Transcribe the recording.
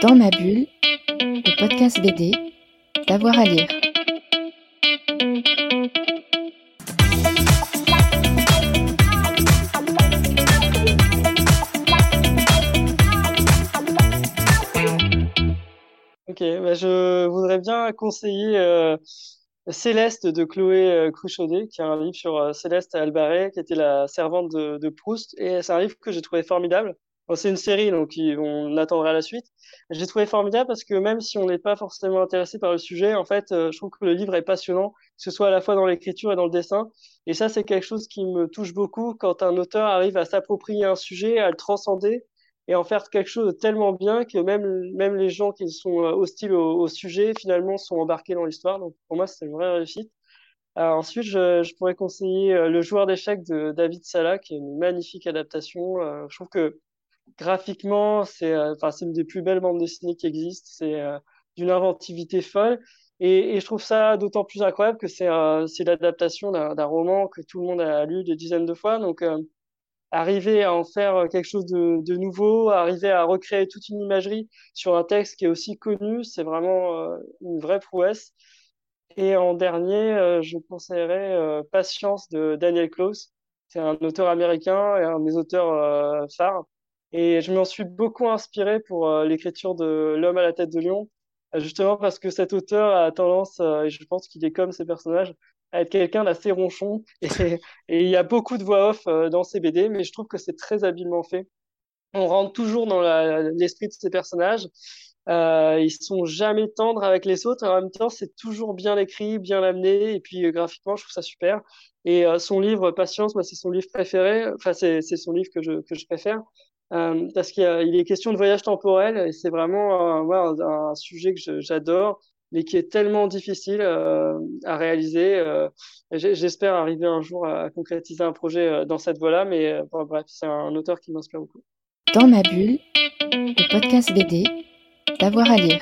Dans ma bulle, le podcast BD, d'avoir à lire. Ok, bah, je voudrais bien conseiller euh, Céleste de Chloé euh, Cruchaudet, qui est un livre sur euh, Céleste Albaret, qui était la servante de, de Proust. Et c'est un livre que j'ai trouvé formidable. Bon, c'est une série, donc on attendra la suite. J'ai trouvé formidable parce que même si on n'est pas forcément intéressé par le sujet, en fait, euh, je trouve que le livre est passionnant, que ce soit à la fois dans l'écriture et dans le dessin. Et ça, c'est quelque chose qui me touche beaucoup quand un auteur arrive à s'approprier un sujet, à le transcender et en faire quelque chose de tellement bien que même, même les gens qui sont euh, hostiles au, sujet, finalement, sont embarqués dans l'histoire. Donc pour moi, c'est une vraie réussite. Euh, ensuite, je, pourrais conseiller Le joueur d'échecs de David Sala, qui est une magnifique adaptation. Je trouve que graphiquement, c'est euh, enfin, une des plus belles bandes dessinées qui existent. C'est euh, d'une inventivité folle. Et, je trouve ça d'autant plus incroyable que c'est euh, l'adaptation d'un roman que tout le monde a lu des dizaines de fois. Donc, arriver à en faire quelque chose de, de nouveau, arriver à recréer toute une imagerie sur un texte qui est aussi connu, c'est vraiment une vraie prouesse. Et en dernier, je conseillerais Patience de Daniel Close. C'est un auteur américain et un de mes auteurs phares. Et je m'en suis beaucoup inspiré pour euh, l'écriture de L'homme à la tête de lion, euh, justement parce que cet auteur a tendance, euh, et je pense qu'il est comme ses personnages, à être quelqu'un d'assez ronchon. Et, il y a beaucoup de voix off dans ses BD, mais je trouve que c'est très habilement fait. On rentre toujours dans l'esprit de ces personnages. Ils sont jamais tendres avec les autres. En même temps, c'est toujours bien écrit, bien amené. Et puis, graphiquement, je trouve ça super. Et son livre Patience, moi, c'est son livre préféré. Enfin, c'est son livre que je préfère. Euh, parce qu'il est question de voyage temporel. Et c'est vraiment euh, un, sujet que j'adore, mais qui est tellement difficile euh, à réaliser. Euh, J'espère arriver un jour à concrétiser un projet euh, dans cette voie-là. Mais euh, bon, bref, c'est un auteur qui m'inspire beaucoup. Dans ma bulle, le podcast BD, d'avoir à lire.